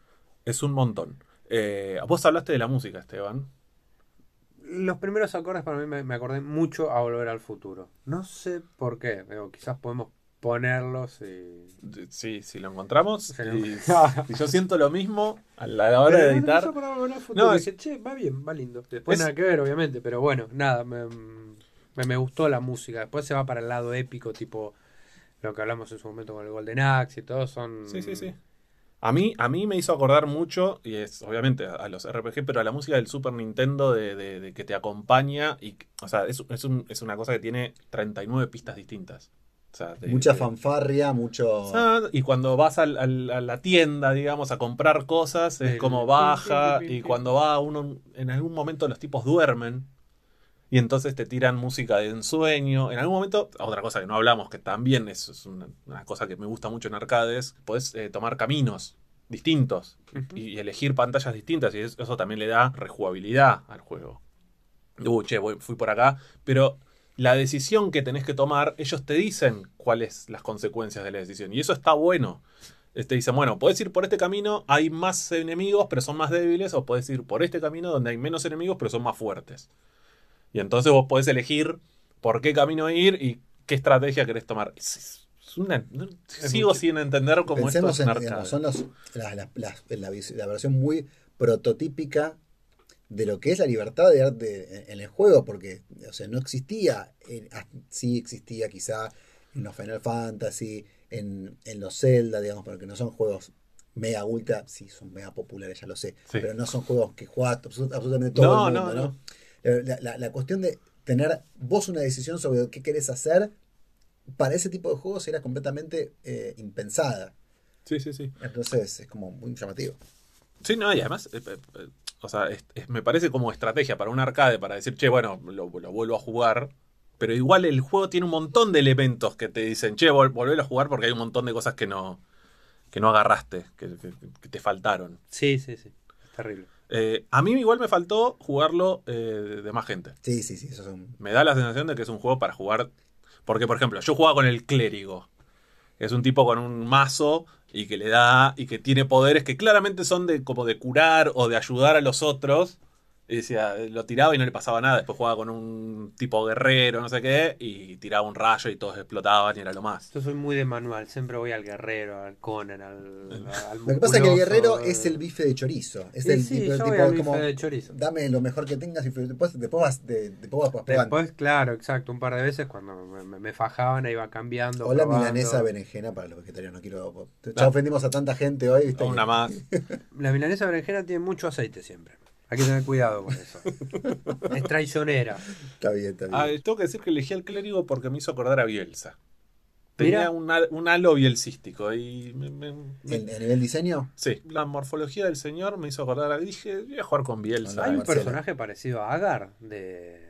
Es un montón. Eh, vos hablaste de la música, Esteban. Los primeros acordes para mí me, me acordé mucho a Volver al Futuro. No sé por qué, digo, quizás podemos ponerlos y... Sí, si lo encontramos. Y, y yo siento lo mismo a la hora de Pero editar. no, para Volver al Futuro, No, dije, che, va bien, va lindo. Después Es- nada que ver, obviamente, pero bueno, nada, me, me, me gustó la música. Después se va para el lado épico, tipo lo que hablamos en su momento con el Golden Axe y todo, son... Sí, sí, sí. A mí, a mí me hizo acordar mucho, y es obviamente a, a los RPG, pero a la música del Super Nintendo de, de- de que te acompaña. y O sea, es, es, un- es una cosa que tiene 39 pistas distintas. O sea, de- Mucha de- fanfarria, mucho. Y cuando vas al- al- a la tienda, digamos, a comprar cosas, es El- como baja. Y cuando va uno, en algún momento los tipos duermen. Y entonces te tiran música de ensueño. En algún momento, otra cosa que no hablamos, que también es, es una, una cosa que me gusta mucho en arcades, podés eh, tomar caminos distintos y, y elegir pantallas distintas. Y es- eso también le da rejugabilidad al juego. Uh, che, voy- fui por acá. Pero la decisión que tenés que tomar, ellos te dicen cuáles las consecuencias de la decisión. Y eso está bueno. Eh, Te dicen, bueno, podés ir por este camino, hay más enemigos, pero son más débiles, o podés ir por este camino donde hay menos enemigos, pero son más fuertes. Y entonces vos podés elegir por qué camino ir y qué estrategia querés tomar. Es- es- es una- no- sigo sin entender cómo esto es en, digamos, son los, las- las- las- la, la versión muy prototípica de lo que es la libertad de arte en el juego, porque o sea, no existía, en- ah, sí existía quizá en los Final Fantasy, en, en los Zelda, digamos, porque no son juegos mega ultra, sí son mega populares, ya lo sé, Sí. pero no son juegos que juega absolut- absolutamente todo No, el mundo, no, ¿no? La, la- la cuestión de tener vos una decisión sobre qué querés hacer, para ese tipo de juegos era completamente eh, impensada. Sí, sí, sí. Entonces es como muy llamativo. Sí, no, y además, eh, eh, eh, o sea, es- es- me parece como estrategia para un arcade, para decir, che, bueno, lo, lo vuelvo a jugar. Pero igual el juego tiene un montón de elementos que te dicen, che, vol volvelo a jugar porque hay un montón de cosas que no, que no agarraste, que, que- que te faltaron. Sí, sí, sí. Es terrible. Eh, a mí igual me faltó jugarlo eh, de más gente. Sí, sí, sí, eso es un... Me da la sensación de que es un juego para jugar. Porque, por ejemplo, yo jugaba con el clérigo. Es un tipo con un mazo y que le da. y que tiene poderes que claramente son de como de curar o de ayudar a los otros. Y decía, lo tiraba y no le pasaba nada. Después jugaba con un tipo guerrero, no sé qué, y tiraba un rayo y todos explotaban y era lo más. Yo soy muy de manual, siempre voy al guerrero, al Conan, al, al Lo que pasa es que el guerrero eh. es el bife de chorizo. Es Sí, el sí, tipo, yo tipo voy al como, bife de chorizo. dame lo mejor que tengas y después, después vas, de, después vas probando. Después, claro, exacto, un par de veces cuando me, me- me fajaban iba cambiando. O la probando. milanesa berenjena para los vegetarianos. No quiero... Ya ofendimos a tanta gente hoy. ¿viste? Una más. [laughs] La milanesa berenjena tiene mucho aceite siempre. Hay que tener cuidado con eso. [laughs] es traicionera. Está bien, está bien. Ah, tengo que decir que elegí al clérigo porque me hizo acordar a Bielsa. Tenía Mira. un, un halo bielcístico y me- me- me- ¿En, en nivel diseño? Sí, la morfología del señor me hizo acordar a... Dije, voy a jugar con Bielsa. Hay un Marcelo. personaje parecido a Agar de.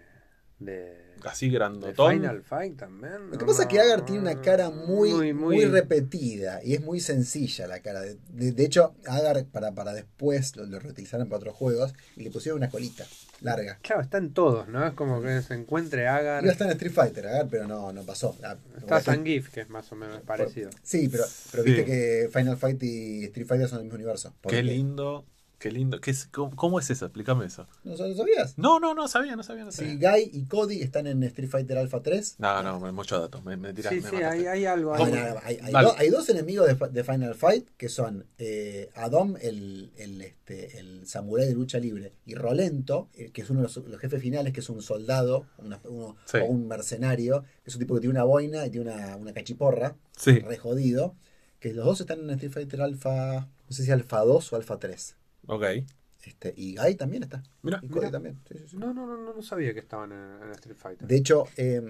de. Así grandotón. Final Fight también. Lo que pasa es que Agar tiene una cara muy, muy, muy, repetida y es muy sencilla la cara. De, de- de hecho, Agar para, para después lo, lo reutilizaron para otros juegos y le pusieron una colita larga. Claro, está en todos, ¿no? Es como que se encuentre Agar. Iba a estar en Street Fighter, Agar, pero no, no pasó. Ah, Está Zangief, que es más o menos parecido. Sí, pero, pero Sí. viste que Final Fight y Street Fighter son el mismo universo. Qué lindo, qué lindo. ¿Qué es- cómo, cómo es eso? Explícame eso. ¿No lo sabías? No, no, no sabía, no sabía, no sabía. Si Guy y Cody están en Street Fighter Alpha 3. No, no, mucho dato. Me, me tirás, Sí, me sí, hay, hay algo hay, hay Dale. do- hay dos enemigos de, Final Fight que son eh, Adom, el, el, este, el samurái de lucha libre, y Rolento, eh, que es uno de los, los jefes finales, que es un soldado una- uno- Sí. o un mercenario, que es un tipo que tiene una boina y tiene una, una cachiporra, Sí. re jodido, que los dos están en Street Fighter Alpha, no sé si Alpha 2 o Alpha 3. Ok. Este, y Guy también está. Mira. Y Cody Mira. también. sí, sí, sí. No, no, no, no, no sabía que estaban en, en Street Fighter. De hecho, eh,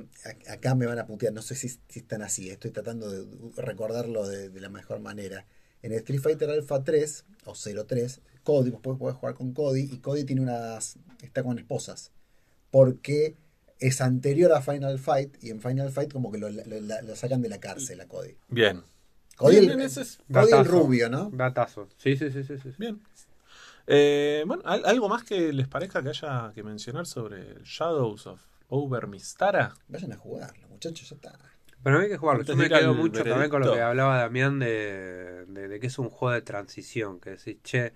acá me van a putear, no sé si, si están así, estoy tratando de recordarlo de, de la mejor manera. En Street Fighter Alpha 3 o 03, Cody, vos podés, podés jugar con Cody y Cody tiene unas, está con esposas. Porque es anterior a Final Fight y en Final Fight como que lo, lo- lo- lo sacan de la cárcel a Cody. Bien. Cody, Bien, el, bien, ese es- Cody el Datazo. rubio, ¿no? Datazo. Sí, sí, sí, sí. sí. Bien. Eh, bueno, ¿al- ¿algo más que les parezca que haya que mencionar sobre Shadows of, Over Mistara. Vayan a jugarlo, muchachos, ya está. Pero hay que jugarlo. Yo me quedo mucho también con lo que hablaba Damián de, de- de que es un juego de transición. Que decís, che,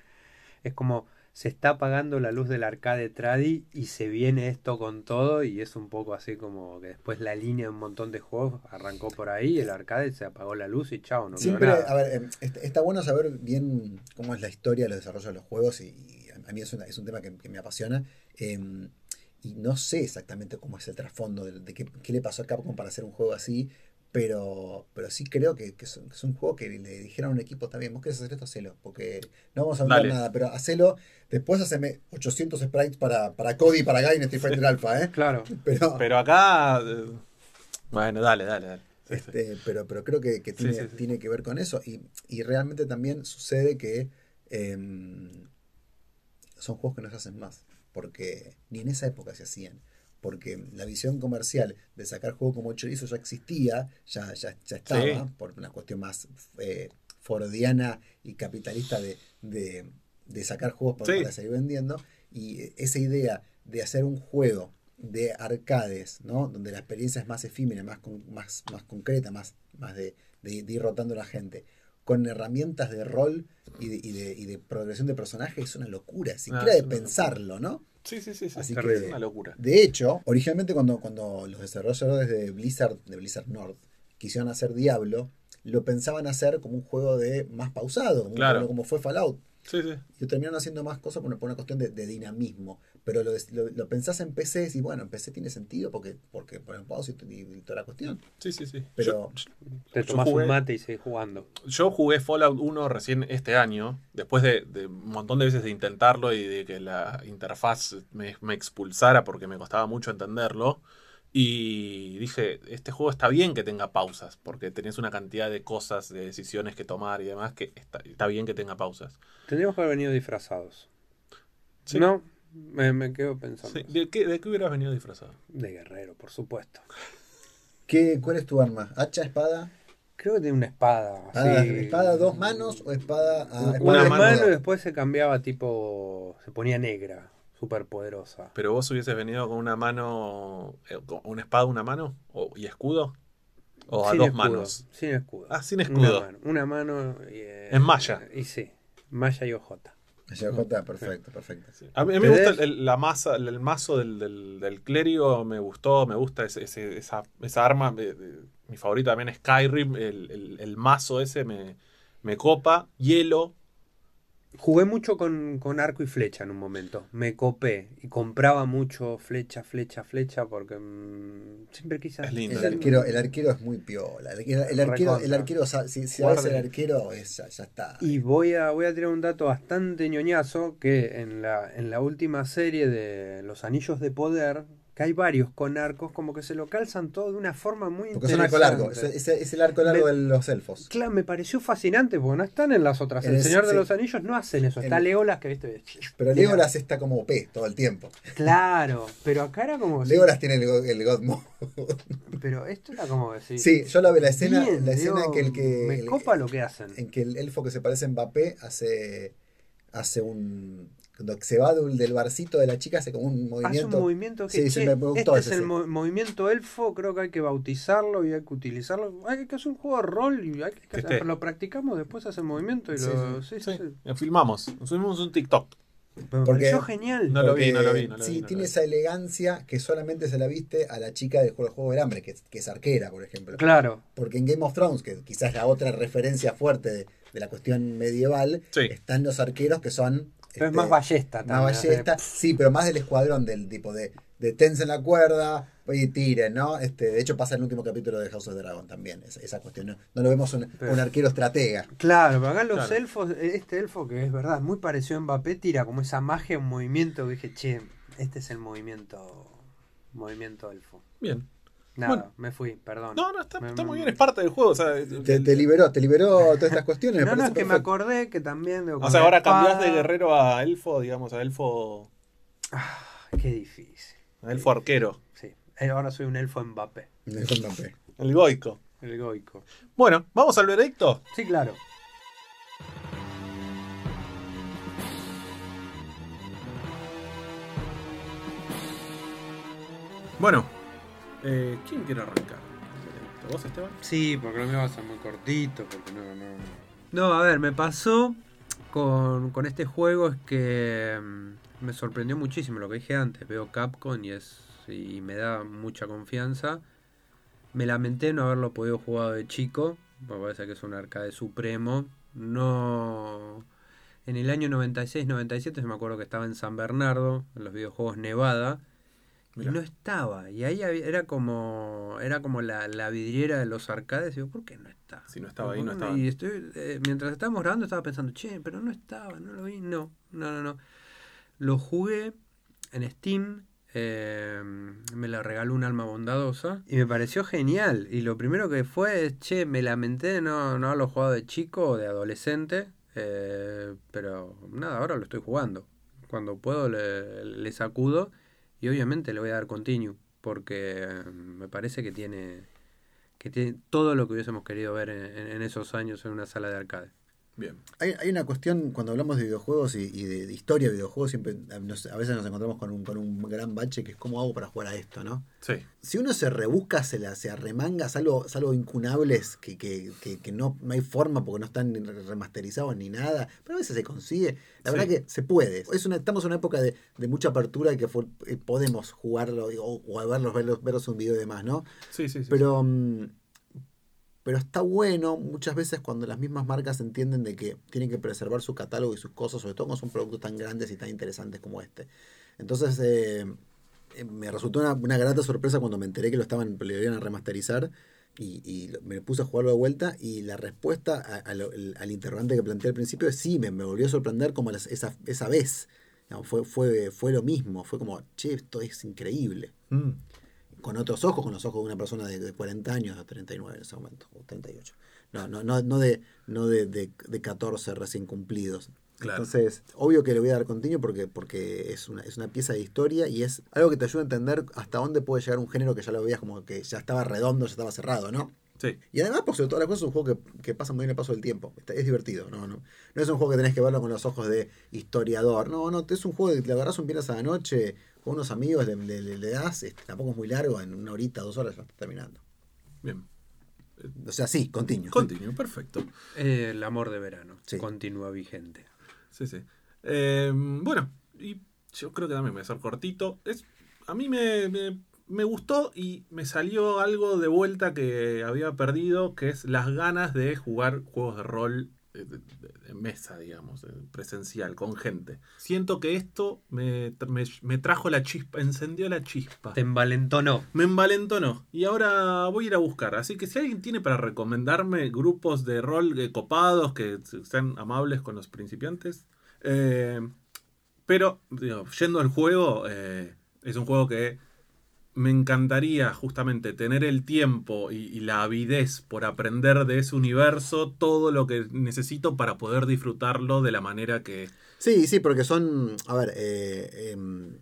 es como se está apagando la luz del arcade tradi y se viene esto con todo y es un poco así como que después la línea de un montón de juegos arrancó por ahí, el arcade se apagó la luz y chao, no Siempre, nada. a ver, est- está bueno saber bien cómo es la historia de los desarrollos de los juegos y, y a mí es, una- es un tema que, que me apasiona. eh, y no sé exactamente cómo es el trasfondo de, de qué, qué le pasó a Capcom para hacer un juego así, pero, pero sí creo que, que es, que es un juego que le dijeron a un equipo también, vos querés hacer esto, hacelo, porque no vamos a hablar Dale. nada, pero hacelo, después haceme 800 sprites para, para Cody y para Guy en Street Fighter Alpha, ¿eh? Claro. [laughs] Pero, Pero acá. eh, Bueno, dale, dale, dale. Sí, sí. Este, pero, pero creo que, que Sí, tiene, sí, sí. tiene que ver con eso. Y, y realmente también sucede que em, son juegos que no se hacen más. Porque ni en esa época se hacían. Porque la visión comercial de sacar juegos como chorizo ya existía, ya, ya, ya estaba, Sí. por una cuestión más eh, fordiana y capitalista de, de- de sacar juegos para, Sí. para seguir vendiendo. Y esa idea de hacer un juego de arcades, ¿no? Donde la experiencia es más efímera, más, con- más, más concreta, más, más de, de- de ir rotando a la gente, con herramientas de rol y de, y de, y de progresión de personajes, es una locura, siquiera Ah, de pensarlo, ¿no? Sí, sí, sí. sí. Así es que- una locura. De hecho, originalmente cuando, cuando los desarrolladores de Blizzard, de Blizzard North, quisieron hacer Diablo, lo pensaban hacer como un juego de más pausado, como, un Claro. juego como fue Fallout. Sí, sí. Y terminaron haciendo más cosas por una, por una cuestión de, de dinamismo. Pero lo, lo, lo pensás en PC y bueno, en PC tiene sentido porque, porque por el pause y, y toda la cuestión. Sí, sí, sí. Pero Te Yo tomas jugué- un mate y seguís jugando. Yo jugué Fallout 1 recién este año, después de, de un montón de veces de intentarlo y de que la interfaz me, me expulsara porque me costaba mucho entenderlo. Y dije, este juego está bien que tenga pausas, porque tenés una cantidad de cosas, de decisiones que tomar y demás, que está, está bien que tenga pausas. Tendríamos que haber venido disfrazados. Sí. No, me, me quedo pensando. Sí, ¿De, qué, ¿De qué hubieras venido disfrazado? De guerrero, por supuesto. [laughs] ¿qué, ¿cuál es tu arma? ¿Hacha, espada? Creo que tiene una espada. ¿Espada, así. espada a dos manos o espada a Una, espada de mano. mano y después se cambiaba tipo. Se ponía negra, súper poderosa. ¿Pero vos hubieses venido con una mano, eh, con una espada, una mano o, y escudo? ¿O a Sin dos escudo, manos? Sin escudo. Ah, sin Una escudo. mano. Una mano y, eh, En malla. Y sí, malla y ojota. Jota, perfecto, perfecto. A mí, a mí me gusta el, la masa, el, el mazo del, del, del clérigo, me gustó, me gusta ese, ese- esa, esa arma. eh, eh, mi favorita también es Skyrim, el, el- el mazo ese me, me copa. Hielo, Jugué mucho con, con arco y flecha en un momento. Me copé y compraba mucho flecha, flecha, flecha porque mm, siempre quise Es lindo. El arquero, el arquero es muy piola. El, el- el arquero, el arquero si, si sabes el arquero, es, ya, ya está. Y voy a, voy a tirar un dato bastante ñoñazo que en la, en la última serie de Los Anillos de Poder, que hay varios con arcos, como que se lo calzan todo de una forma muy Porque es un arco interesante. largo, es, el arco largo Me- de los elfos. Claro, me pareció fascinante porque no están en las otras. El el- Señor de los Anillos no hacen eso. Está Legolas que viste. Pero Legolas está como OP todo el tiempo. Claro, pero acá era como. [laughs] Legolas tiene el, el God Mode. Pero esto era como decir. Sí, yo la veo la escena, bien, la escena en que el que. Me copa lo que hacen. en que el elfo que se parece a Mbappé hace. hace un. Cuando se va del, del barcito de la chica hace como un Hace movimiento. un movimiento que Sí, che, me gustó este ese, es el sí. movimiento elfo, creo que hay que bautizarlo y hay que utilizarlo. Hay que hacer un juego de rol y hay que esté. lo practicamos, después hace el movimiento y Sí, lo. Sí, sí, sí, sí. lo filmamos, subimos un TikTok. Pero me Porque- pareció genial. No lo vi, no lo vi, no lo sí, vi, no lo tiene vi. esa elegancia que solamente se la viste a la chica del juego, juego del hambre, que, es- que es arquera, por ejemplo. Claro. Porque en Game of Thrones, que quizás es la otra referencia fuerte de, de la cuestión medieval, Sí. están los arqueros que son. Pero es este, más ballesta más también. ballesta, sí, pero más del escuadrón, del tipo de, de tensen la cuerda y tiren, ¿no? Este, de hecho pasa en el último capítulo de House of the Dragon también, esa, esa cuestión. No, no lo vemos un, Pero- un arquero estratega. Claro, pero acá los Claro. elfos, este elfo que es verdad, muy parecido a Mbappé, tira como esa magia, un movimiento que dije, che, este es el movimiento movimiento elfo. Bien. Nada, Bueno. me fui, perdón. No, no, está, Me- está muy bien, es parte del juego. O sea, Te, te liberó, te liberó todas estas cuestiones. No, no, es que me acordé que también... digo, o sea, ahora cambiás de espada- guerrero a elfo, digamos, a elfo, Ah, qué difícil. a elfo arquero, Sí, eh, ahora soy un elfo Mbappé, Me dejó Mbappé. el goico. el goico. Bueno, vamos al veredicto. Sí, claro. Bueno, eh, ¿quién quiere arrancar? ¿Vos, Esteban? Sí, porque no me va a ser muy cortito, porque no, no. No, a ver, me pasó con, con este juego es que mm, me sorprendió muchísimo lo que dije antes. Veo Capcom y es y me da mucha confianza. Me lamenté no haberlo podido jugar de chico, me parece que es un arcade supremo. No en el año 96-97 me acuerdo que estaba en San Bernardo, en los videojuegos Nevada. Mirá. Y no estaba. Y ahí había- era como era como la, la vidriera de los arcades. Y digo, ¿por qué no está? Si no estaba ahí, ¿Por no estaba. Y estoy, eh, mientras estábamos grabando estaba pensando, che, pero no estaba, no lo vi. No, no, no, no. Lo jugué en Steam. eh, me la regaló un alma bondadosa. Y me pareció genial. Y lo primero que fue es, che, me lamenté de no, no haberlo jugado de chico o de adolescente. eh, pero nada, ahora lo estoy jugando. Cuando puedo le, le sacudo. Y obviamente le voy a dar continue. Porque eh, me parece que tiene que tiene todo lo que hubiésemos querido ver en- en esos años en una sala de arcade. Bien. Hay, hay una cuestión, cuando hablamos de videojuegos y, y de, de historia de videojuegos, siempre nos- a veces nos encontramos con un, con un gran bache que es cómo hago para jugar a esto, ¿no? Sí. Si uno se rebusca, se, la, se arremanga, salvo, salvo incunables que, que, que, que no, no hay forma porque no están remasterizados ni nada, pero a veces se consigue. La Sí. verdad que se puede. Es una, estamos en una época de, de mucha apertura y que fue- eh, podemos jugarlo o, o verlos, verlos, verlos un video y demás, ¿no? Sí, sí, sí. Pero, mm, pero está bueno muchas veces cuando las mismas marcas entienden de que tienen que preservar su catálogo y sus cosas, sobre todo cuando son productos tan grandes y tan interesantes como este. Entonces, eh, eh, me resultó una, una grata sorpresa cuando me enteré que lo estaban, lo iban a remasterizar y, y me puse a jugarlo de vuelta y la respuesta a- a lo- el- al interrogante que planteé al principio es sí, me, me volvió a sorprender como las- esa, esa vez. Fue, fue, fue lo mismo, fue como, che, esto es increíble Mm. Con otros ojos, con los ojos de una persona de, de 40 años, o 39 en ese momento, o 38. No, no, no, no de, no de, de, de 14 recién cumplidos. Claro. Entonces, obvio que le voy a dar continuo porque, porque es, una, es una pieza de historia y es algo que te ayuda a entender hasta dónde puede llegar un género que ya lo veías como que ya estaba redondo, ya estaba cerrado, ¿no? Sí. Y además, por sobre todas las cosas, es un juego que, que pasa muy bien el paso del tiempo. Es divertido, ¿no? No, no es un juego que tenés que verlo con los ojos de historiador. No, no, es un juego que le agarras un viernes a la noche con unos amigos, le, le- le- le das, este, tampoco es muy largo, en una horita, dos horas ya está terminando. Bien. O sea, sí, continuo. Continuo, perfecto. Eh, el amor de verano Sí. continúa vigente. Sí, sí. Eh, bueno, y yo creo que también me voy a ser cortito. Es, a mí me, me- me gustó y me salió algo de vuelta que había perdido, que es las ganas de jugar juegos de rol de mesa, digamos, presencial, con gente. Siento que esto me, me, me trajo la chispa, encendió la chispa. Te envalentonó. Me envalentonó. Y ahora voy a ir a buscar. Así que si alguien tiene para recomendarme grupos de rol eh, copados que sean amables con los principiantes. eh, pero, digo, yendo al juego, eh, es un juego que me encantaría justamente tener el tiempo y, y la avidez por aprender de ese universo todo lo que necesito para poder disfrutarlo de la manera que... Sí, sí, porque son, a ver, eh, em,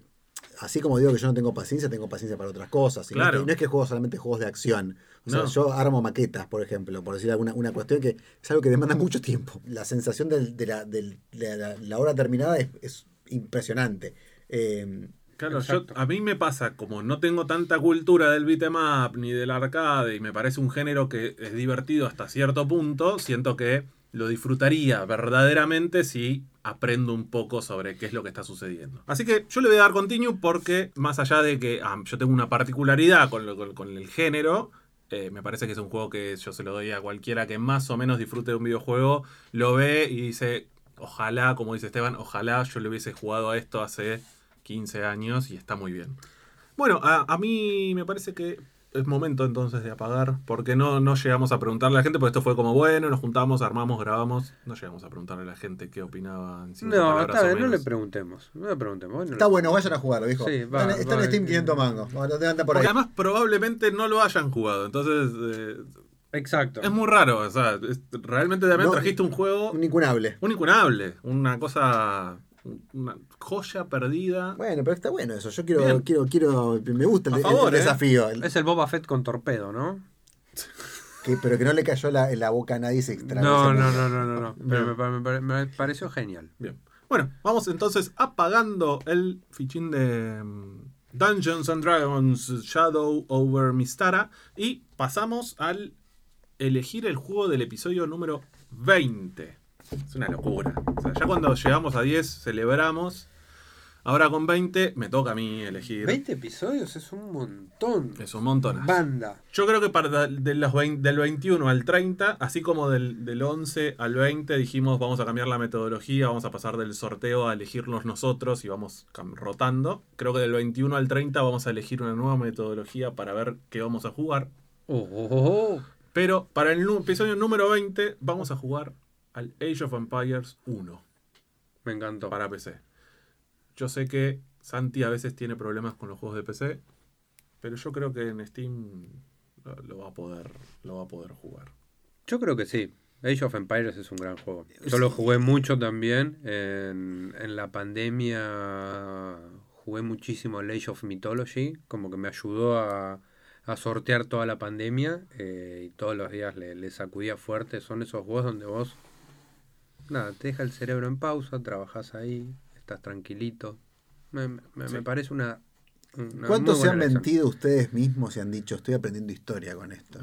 así como digo que yo no tengo paciencia, tengo paciencia para otras cosas. Y no es Claro. que- No, es que juego solamente juegos de acción. O sea, No. yo armo maquetas, por ejemplo, por decir alguna una cuestión que es algo que demanda mucho tiempo. La sensación de, la, de la, la hora terminada es, es impresionante. Eh, Claro, yo, a mí me pasa, como no tengo tanta cultura del beat'em up ni del arcade y me parece un género que es divertido hasta cierto punto, siento que lo disfrutaría verdaderamente si aprendo un poco sobre qué es lo que está sucediendo. Así que yo le voy a dar continue porque más allá de que ah, yo tengo una particularidad con, lo- con- con el género, eh, me parece que es un juego que yo se lo doy a cualquiera que más o menos disfrute de un videojuego, lo ve y dice, ojalá, como dice Esteban, ojalá yo le hubiese jugado a esto hace 15 años y está muy bien. Bueno, a, a mí me parece que es momento entonces de apagar, porque no, no llegamos a preguntarle a la gente, porque esto fue como bueno, nos juntamos, armamos, grabamos, no llegamos a preguntarle a la gente qué opinaba en cinco No, está bien, no le preguntemos. No le preguntemos. bueno, está bueno, vayan a jugarlo, viejo. Sí, va, está va, en Steam eh, 500 mangos. Bueno, te anda por ahí. además probablemente no lo hayan jugado, entonces eh, Exacto. es muy raro, o sea, es- realmente también No, trajiste un juego, Un incunable. un incunable, una cosa, una joya perdida. Bueno, pero está bueno eso. Yo quiero, Bien. quiero, quiero, me gusta el, favor, el ¿eh? desafío. Es el Boba Fett con torpedo, ¿no? que- pero que no le cayó la, en la boca a nadie se. No, ese no, no, no, no, no. Pero me, me pare- me pareció genial. Bien. Bueno, vamos entonces apagando el fichín de, Dungeons and Dragons Shadow over Mistara. Y pasamos al elegir el juego del episodio número 20. Es una locura. O sea, ya cuando llegamos a 10 celebramos. Ahora con 20 me toca a mí elegir. 20 episodios es un montón. Es un montón. Banda. Yo creo que para de los 20 del 21 al 30, así como del, del 11 al 20, dijimos vamos a cambiar la metodología, vamos a pasar del sorteo a elegirnos nosotros y vamos rotando. Creo que del 21 al 30 vamos a elegir una nueva metodología para ver qué vamos a jugar. Oh, oh, oh, oh. Pero para el episodio número 20 vamos a jugar al Age of Empires 1 Me encantó. para PC. Yo sé que Santi a veces tiene problemas con los juegos de PC, pero yo creo que en Steam lo, lo va a poder lo va a poder jugar. Yo creo que sí. Age of Empires es un gran juego. Yo lo jugué mucho también. En, en la pandemia jugué muchísimo el Age of Mythology. Como que me ayudó a, a sortear toda la pandemia. eh, y todos los días le, le sacudía fuerte. Son esos juegos donde vos... Nada, te deja el cerebro en pausa, trabajas ahí, estás tranquilito. Me, me- parece una... una ¿Cuántos se han elección. mentido ustedes mismos y han dicho, estoy aprendiendo historia con esto?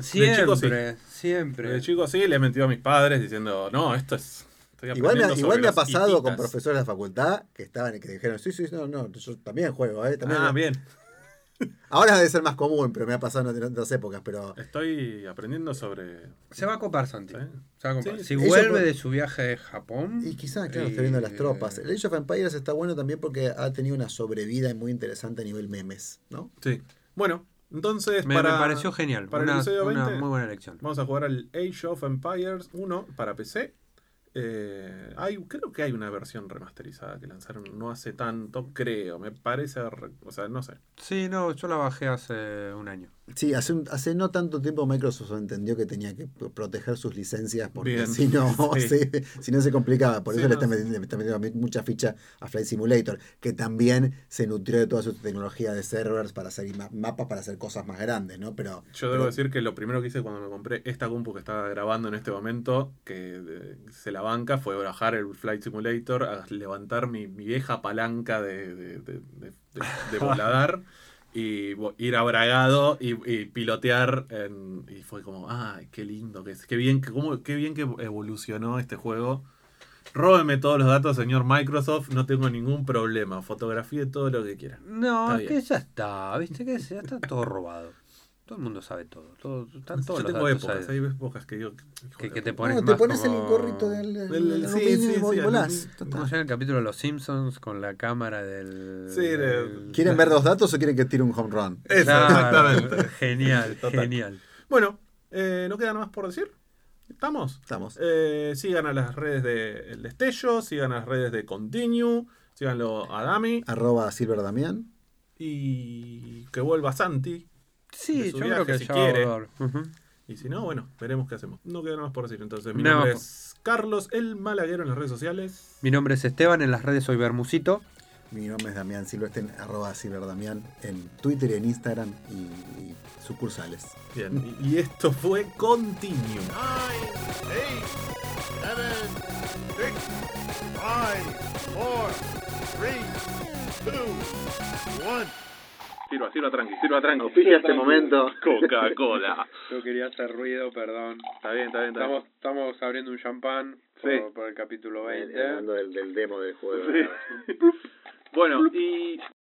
Siempre, chico, sí. siempre. De chico sí, le he mentido a mis padres diciendo, no, esto es... estoy Igual me, aprendiendo igual me ha pasado con hititas". profesores de la facultad que estaban y que dijeron, sí, sí, no, no, yo también juego, ¿eh? También Ah, bien. Ahora debe ser más común, pero me ha pasado en otras épocas, pero... Estoy aprendiendo sobre... Se va a copar, Santi. Sí. Se va a copar. Sí, si vuelve por- de su viaje de Japón. Y quizás, claro, y- está viendo las tropas. El Age of Empires está bueno también porque ha tenido una sobrevida muy interesante a nivel memes, ¿no? Sí. Bueno, entonces Me, para... me pareció genial. para el una, episodio una 20, muy buena elección. Vamos a jugar al Age of Empires 1 para PC. Eh, hay, creo que hay una versión remasterizada que lanzaron no hace tanto, creo. Me parece, re- o sea, no sé. Sí, no, yo la bajé hace un año. Sí, hace, un- hace no tanto tiempo Microsoft entendió que tenía que pro- proteger sus licencias porque si no, [laughs] Sí. se, si no se complicaba. Por Sí, eso le está metiendo, le está metiendo mucha ficha a Flight Simulator, que también se nutrió de toda su tecnología de servers para hacer ma- mapas para hacer cosas más grandes, ¿no? Pero Yo debo pero- decir que lo primero que hice cuando me compré esta compu que estaba grabando en este momento, que se la banca, fue bajar el Flight Simulator, a levantar mi, mi vieja palanca de- de- de [laughs] voladar y ir abragado y, y pilotear. en- y fue como, ay, qué lindo que es, qué bien, que, cómo, qué bien que evolucionó este juego. Róbeme todos los datos, señor Microsoft, no tengo ningún problema. Fotografíe todo lo que quieran. No, es que ya está, viste que ya está todo robado. Todo el mundo sabe todo. todo están todos Yo los tengo datos épocas, hay épocas que digo, hijo Que, te pones No, te más pones el como- gorrito del, del, Del- sí, sí, y sí, volás. Ya ¿Cómo está. se llama el capítulo de Los Simpsons con la cámara del... Sí, de- del- ¿Quieren ver dos datos o quieren que tire un home run? Exactamente. Genial, Total. genial. Bueno, eh, ¿no queda nada más por decir? ¿Estamos? Estamos. Eh, sigan a las redes de El Destello, sigan a las redes de Continue, síganlo a Dami Arroba Silver Damián. y que vuelva Santi. Sí, de yo su creo viaje, que si ya quiere. va a volver. Ujú. Y si no, bueno, veremos qué hacemos. No queda nada más por decir. Entonces, mi No, nombre es Carlos el Malaguero en las redes sociales. Mi nombre es Esteban, en las redes soy Bermusito. Mi nombre es Damián Silvestre, arroba Silver Damián en Twitter y en Instagram y, y sucursales. Bien, y, y esto fue Continue. Nine, eight, seven, six, five, four, three, two, one. Sirva, sirva tranqui, sirva tranqui. Auspicia este momento. Coca-Cola. Yo quería hacer ruido, perdón. Está bien, está bien, está bien. estamos abriendo un champán por- Sí. por el capítulo Hablando del, del demo del juego. Sí. [laughs] Bueno, y